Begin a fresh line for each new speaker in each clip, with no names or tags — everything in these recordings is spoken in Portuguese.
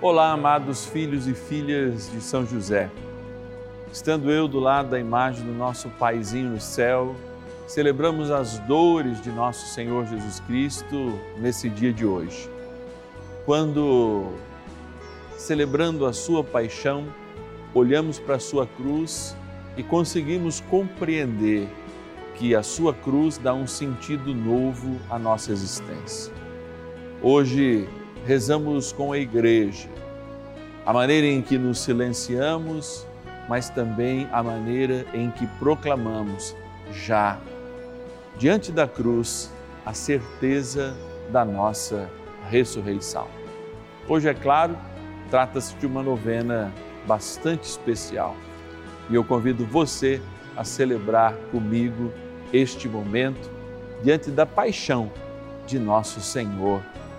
Olá, amados filhos e filhas de São José. Estando eu do lado da imagem do nosso Paizinho no céu, celebramos as dores de nosso Senhor Jesus Cristo nesse dia de hoje. Quando, celebrando a Sua paixão, olhamos para a Sua cruz e conseguimos compreender que a Sua cruz dá um sentido novo à nossa existência. Hoje, rezamos com a igreja, a maneira em que nos silenciamos, mas também a maneira em que proclamamos já, diante da cruz, a certeza da nossa ressurreição. Hoje, é claro, trata-se de uma novena bastante especial e eu convido você a celebrar comigo este momento diante da paixão de nosso Senhor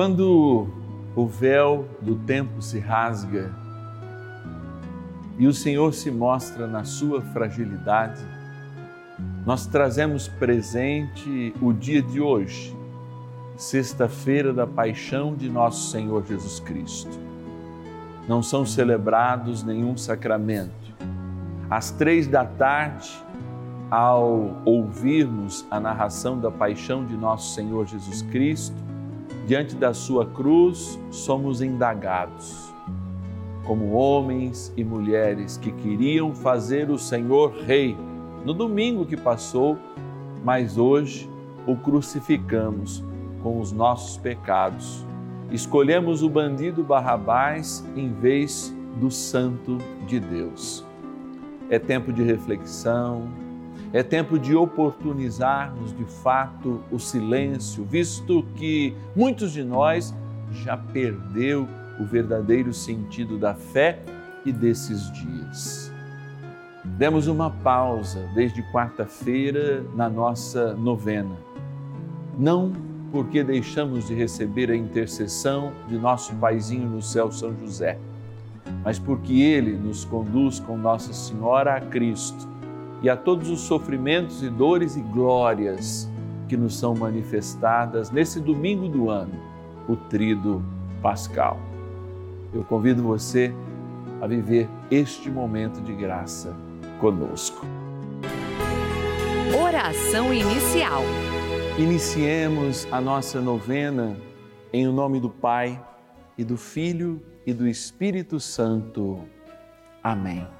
Quando o véu do tempo se rasga e o Senhor se mostra na sua fragilidade, nós trazemos presente o dia de hoje, sexta-feira da paixão de nosso Senhor Jesus Cristo. Não são celebrados nenhum sacramento. Às três da tarde, ao ouvirmos a narração da paixão de nosso Senhor Jesus Cristo, diante da sua cruz, somos indagados como homens e mulheres que queriam fazer o Senhor rei no domingo que passou, mas hoje o crucificamos com os nossos pecados. Escolhemos o bandido Barrabás em vez do Santo de Deus. É tempo de reflexão, é tempo de oportunizarmos de fato o silêncio, visto que muitos de nós já perdeu o verdadeiro sentido da fé e desses dias. Demos uma pausa desde quarta-feira na nossa novena. Não porque deixamos de receber a intercessão de nosso paizinho no céu São José, mas porque ele nos conduz com Nossa Senhora a Cristo e a todos os sofrimentos e dores e glórias que nos são manifestadas nesse domingo do ano, o Trido Pascal. Eu convido você a viver este momento de graça conosco.
Oração inicial.
Iniciemos a nossa novena em o nome do Pai e do Filho e do Espírito Santo. Amém.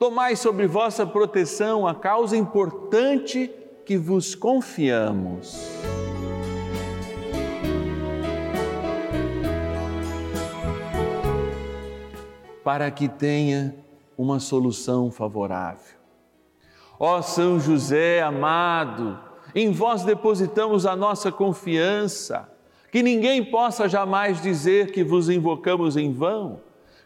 Tomai sobre vossa proteção a causa importante que vos confiamos. Para que tenha uma solução favorável. Ó São José amado, em vós depositamos a nossa confiança, que ninguém possa jamais dizer que vos invocamos em vão,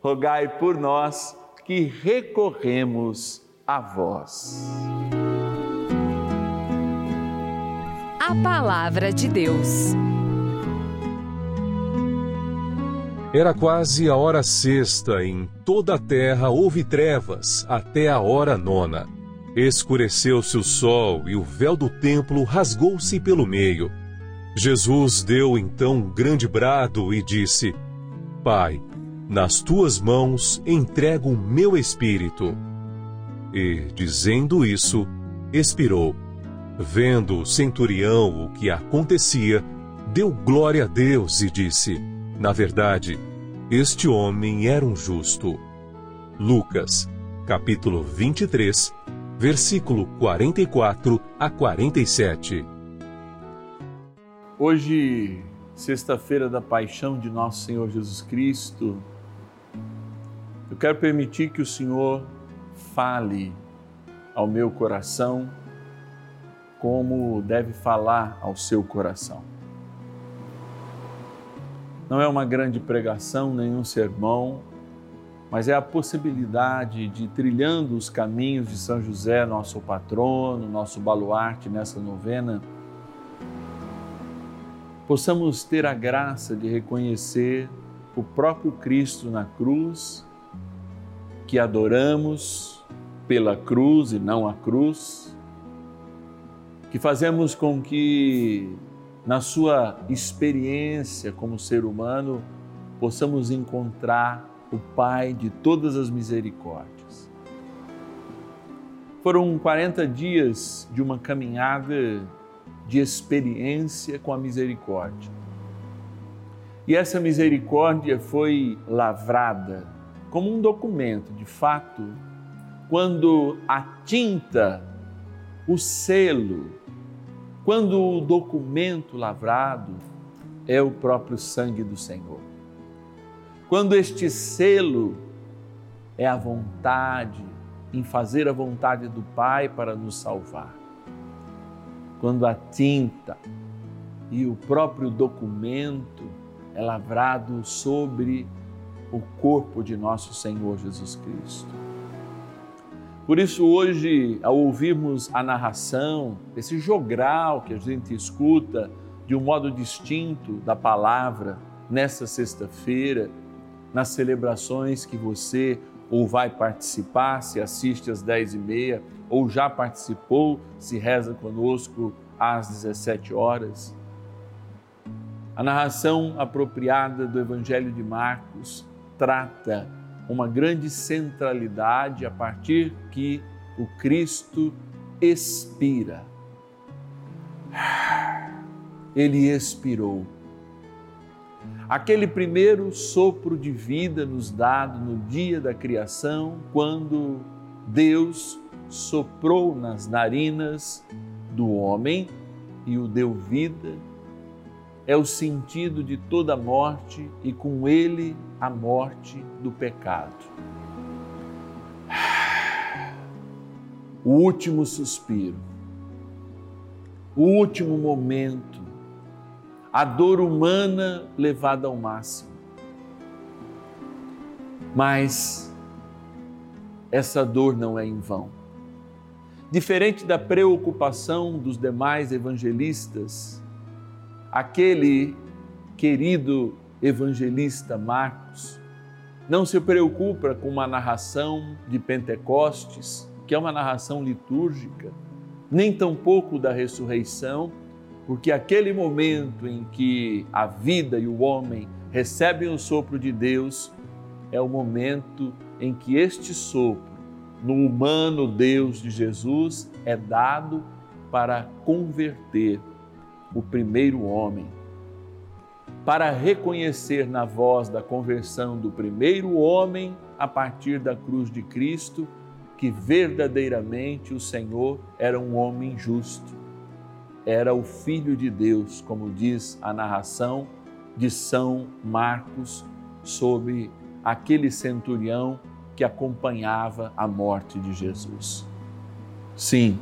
rogai por nós que recorremos a vós.
A Palavra de Deus.
Era quase a hora sexta, em toda a terra houve trevas até a hora nona. Escureceu-se o sol e o véu do templo rasgou-se pelo meio. Jesus deu então um grande brado e disse: Pai, nas tuas mãos entrego o meu espírito. E, dizendo isso, expirou. Vendo o centurião o que acontecia, deu glória a Deus e disse: Na verdade, este homem era um justo. Lucas, capítulo 23, versículo 44 a 47.
Hoje, sexta-feira da paixão de nosso Senhor Jesus Cristo, quero permitir que o Senhor fale ao meu coração como deve falar ao seu coração. Não é uma grande pregação, nenhum sermão, mas é a possibilidade de trilhando os caminhos de São José, nosso patrono, nosso baluarte nessa novena, possamos ter a graça de reconhecer o próprio Cristo na cruz, que adoramos pela cruz e não a cruz, que fazemos com que, na sua experiência como ser humano, possamos encontrar o Pai de todas as misericórdias. Foram 40 dias de uma caminhada de experiência com a misericórdia. E essa misericórdia foi lavrada como um documento, de fato, quando a tinta, o selo, quando o documento lavrado é o próprio sangue do Senhor. Quando este selo é a vontade, em fazer a vontade do Pai para nos salvar. Quando a tinta e o próprio documento é lavrado sobre o corpo de nosso Senhor Jesus Cristo. Por isso, hoje, ao ouvirmos a narração, esse jogral que a gente escuta de um modo distinto da palavra nessa sexta-feira, nas celebrações que você ou vai participar, se assiste às 10 e meia, ou já participou, se reza conosco às 17 horas. A narração apropriada do Evangelho de Marcos trata uma grande centralidade a partir que o Cristo expira. Ele expirou aquele primeiro sopro de vida nos dado no dia da criação, quando Deus soprou nas narinas do homem e o deu vida, é o sentido de toda morte e com ele a morte do pecado. O último suspiro, o último momento a dor humana levada ao máximo. Mas essa dor não é em vão. Diferente da preocupação dos demais evangelistas, aquele querido evangelista Marcos não se preocupa com uma narração de Pentecostes, que é uma narração litúrgica, nem tampouco da ressurreição porque aquele momento em que a vida e o homem recebem o sopro de Deus é o momento em que este sopro no humano Deus de Jesus é dado para converter o primeiro homem, para reconhecer na voz da conversão do primeiro homem a partir da cruz de Cristo que verdadeiramente o Senhor era um homem justo, era o Filho de Deus, como diz a narração de São Marcos sobre aquele centurião que acompanhava a morte de Jesus. Sim,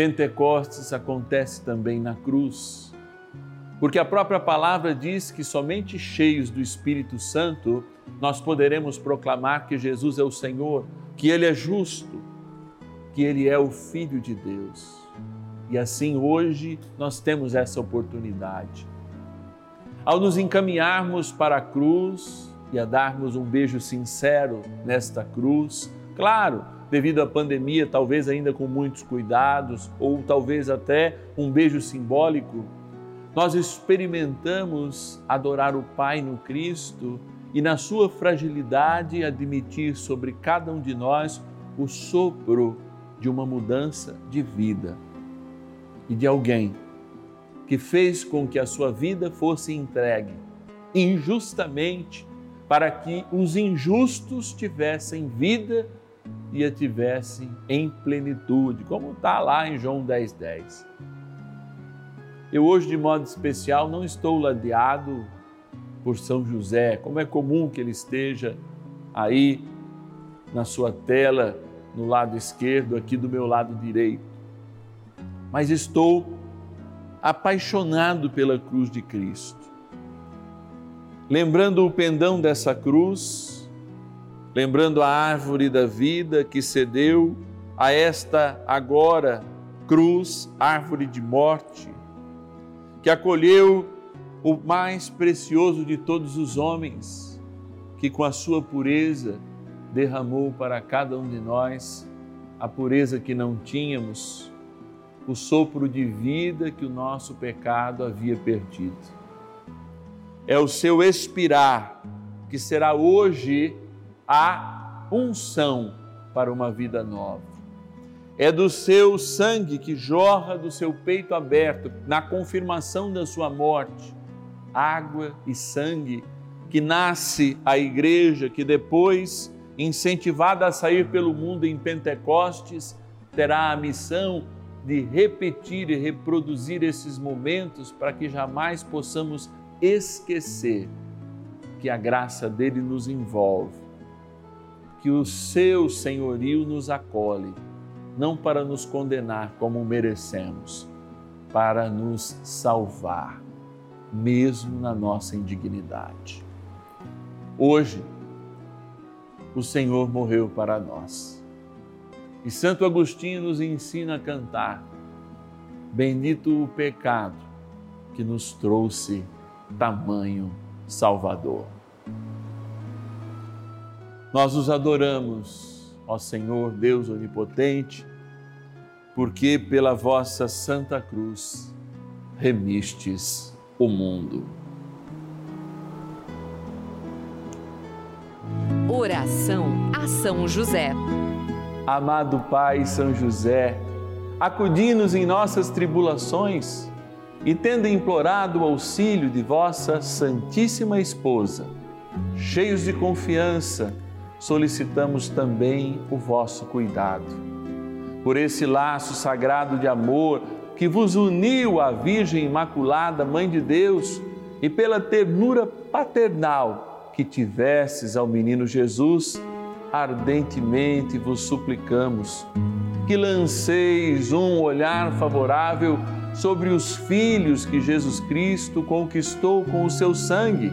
Pentecostes acontece também na cruz, porque a própria palavra diz que somente cheios do Espírito Santo nós poderemos proclamar que Jesus é o Senhor, que Ele é justo, que Ele é o Filho de Deus. E assim hoje nós temos essa oportunidade. Ao nos encaminharmos para a cruz e a darmos um beijo sincero nesta cruz, claro, devido à pandemia, talvez ainda com muitos cuidados, ou talvez até um beijo simbólico, nós experimentamos adorar o Pai no Cristo e, na sua fragilidade, admitir sobre cada um de nós o sopro de uma mudança de vida e de alguém que fez com que a sua vida fosse entregue injustamente para que os injustos tivessem vida e a tivessem em plenitude, como está lá em João 10,10. 10. Eu hoje, de modo especial, não estou ladeado por São José, como é comum que ele esteja aí na sua tela, no lado esquerdo, aqui do meu lado direito. Mas estou apaixonado pela cruz de Cristo. Lembrando o pendão dessa cruz, lembrando a árvore da vida que cedeu a esta agora cruz, árvore de morte, que acolheu o mais precioso de todos os homens, que com a sua pureza derramou para cada um de nós a pureza que não tínhamos, o sopro de vida que o nosso pecado havia perdido. É o seu expirar que será hoje a unção para uma vida nova. É do seu sangue que jorra do seu peito aberto na confirmação da sua morte água e sangue, que nasce a igreja, que depois, incentivada a sair pelo mundo em Pentecostes, terá a missão de repetir e reproduzir esses momentos para que jamais possamos esquecer que a graça dele nos envolve, que o seu senhorio nos acolhe, não para nos condenar como merecemos, para nos salvar mesmo na nossa indignidade. Hoje, o Senhor morreu para nós. E Santo Agostinho nos ensina a cantar: Bendito o pecado que nos trouxe tamanho Salvador. Nós os adoramos, ó Senhor Deus Onipotente, porque pela vossa Santa Cruz remistes o mundo.
Oração a São José.
Amado Pai São José, acudi-nos em nossas tribulações e, tendo implorado o auxílio de vossa Santíssima Esposa, cheios de confiança, solicitamos também o vosso cuidado. Por esse laço sagrado de amor, que vos uniu à Virgem Imaculada, Mãe de Deus, e pela ternura paternal que tivesses ao menino Jesus, ardentemente vos suplicamos que lanceis um olhar favorável sobre os filhos que Jesus Cristo conquistou com o seu sangue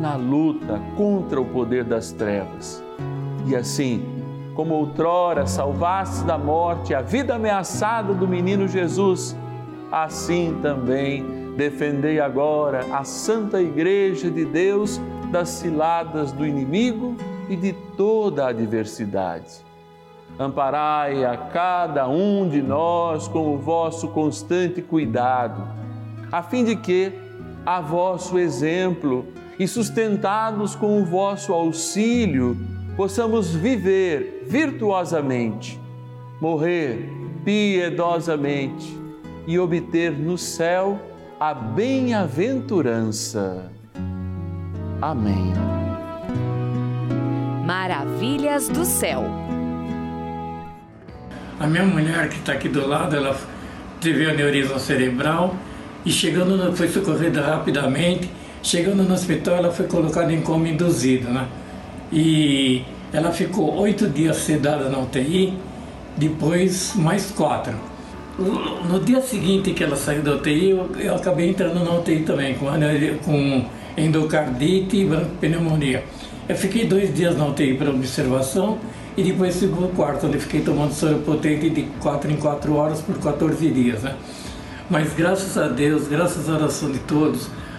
na luta contra o poder das trevas. E assim, como outrora salvaste da morte a vida ameaçada do menino Jesus, assim também defendei agora a Santa Igreja de Deus das ciladas do inimigo e de toda a adversidade. Amparai a cada um de nós com o vosso constante cuidado, a fim de que, a vosso exemplo e sustentados com o vosso auxílio, possamos viver virtuosamente, morrer piedosamente e obter no céu a bem-aventurança. Amém.
Maravilhas do céu.
A minha mulher que está aqui do lado, ela teve aneurisma cerebral e chegando, foi socorrida rapidamente. Chegando no hospital, ela foi colocada em coma induzido, né? E ela ficou oito dias sedada na UTI, depois mais quatro. No dia seguinte que ela saiu da UTI, eu, eu acabei entrando na UTI também, com, com endocardite e pneumonia. Eu fiquei dois dias na UTI para observação e depois fui para o quarto, onde fiquei tomando soro potente de 4 em 4 horas por 14 dias. Né? Mas graças a Deus, graças à oração de todos,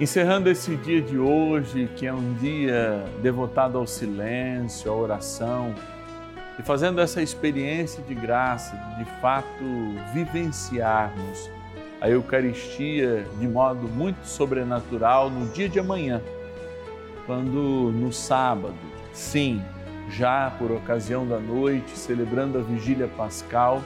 Encerrando esse dia de hoje, que é um dia devotado ao silêncio, à oração, e fazendo essa experiência de graça, de, fato vivenciarmos a Eucaristia de modo muito sobrenatural no dia de amanhã, quando no sábado, sim, já por ocasião da noite, celebrando a vigília pascal,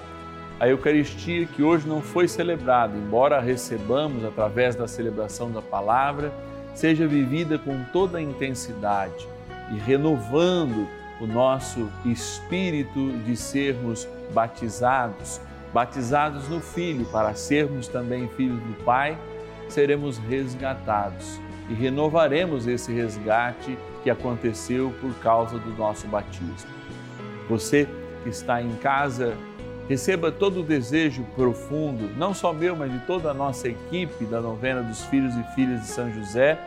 a Eucaristia que hoje não foi celebrada, embora recebamos através da celebração da palavra, seja vivida com toda a intensidade e renovando o nosso espírito de sermos batizados batizados no Filho, para sermos também filhos do Pai, seremos resgatados e renovaremos esse resgate que aconteceu por causa do nosso batismo. Você que está em casa, receba todo o desejo profundo, não só meu, mas de toda a nossa equipe da novena dos filhos e filhas de São José,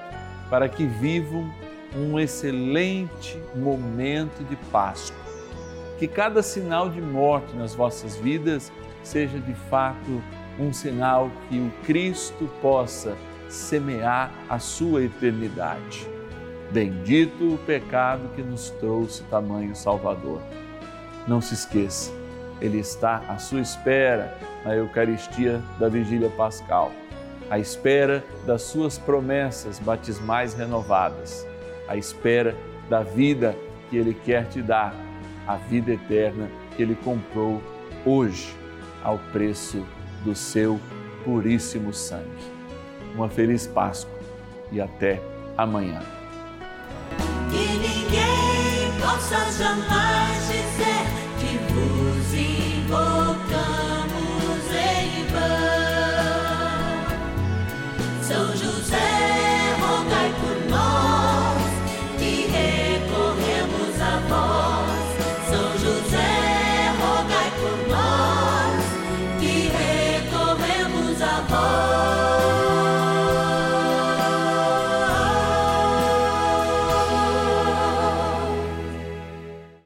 para que vivam um excelente momento de Páscoa. Que cada sinal de morte nas vossas vidas seja de fato um sinal que o Cristo possa semear a sua eternidade. Bendito o pecado que nos trouxe tamanho Salvador. Não se esqueça, Ele está à sua espera na Eucaristia da Vigília Pascal, à espera das suas promessas batismais renovadas, à espera da vida que Ele quer te dar, a vida eterna que Ele comprou hoje ao preço do seu puríssimo sangue. Uma feliz Páscoa e até amanhã.
Que ninguém possa jamais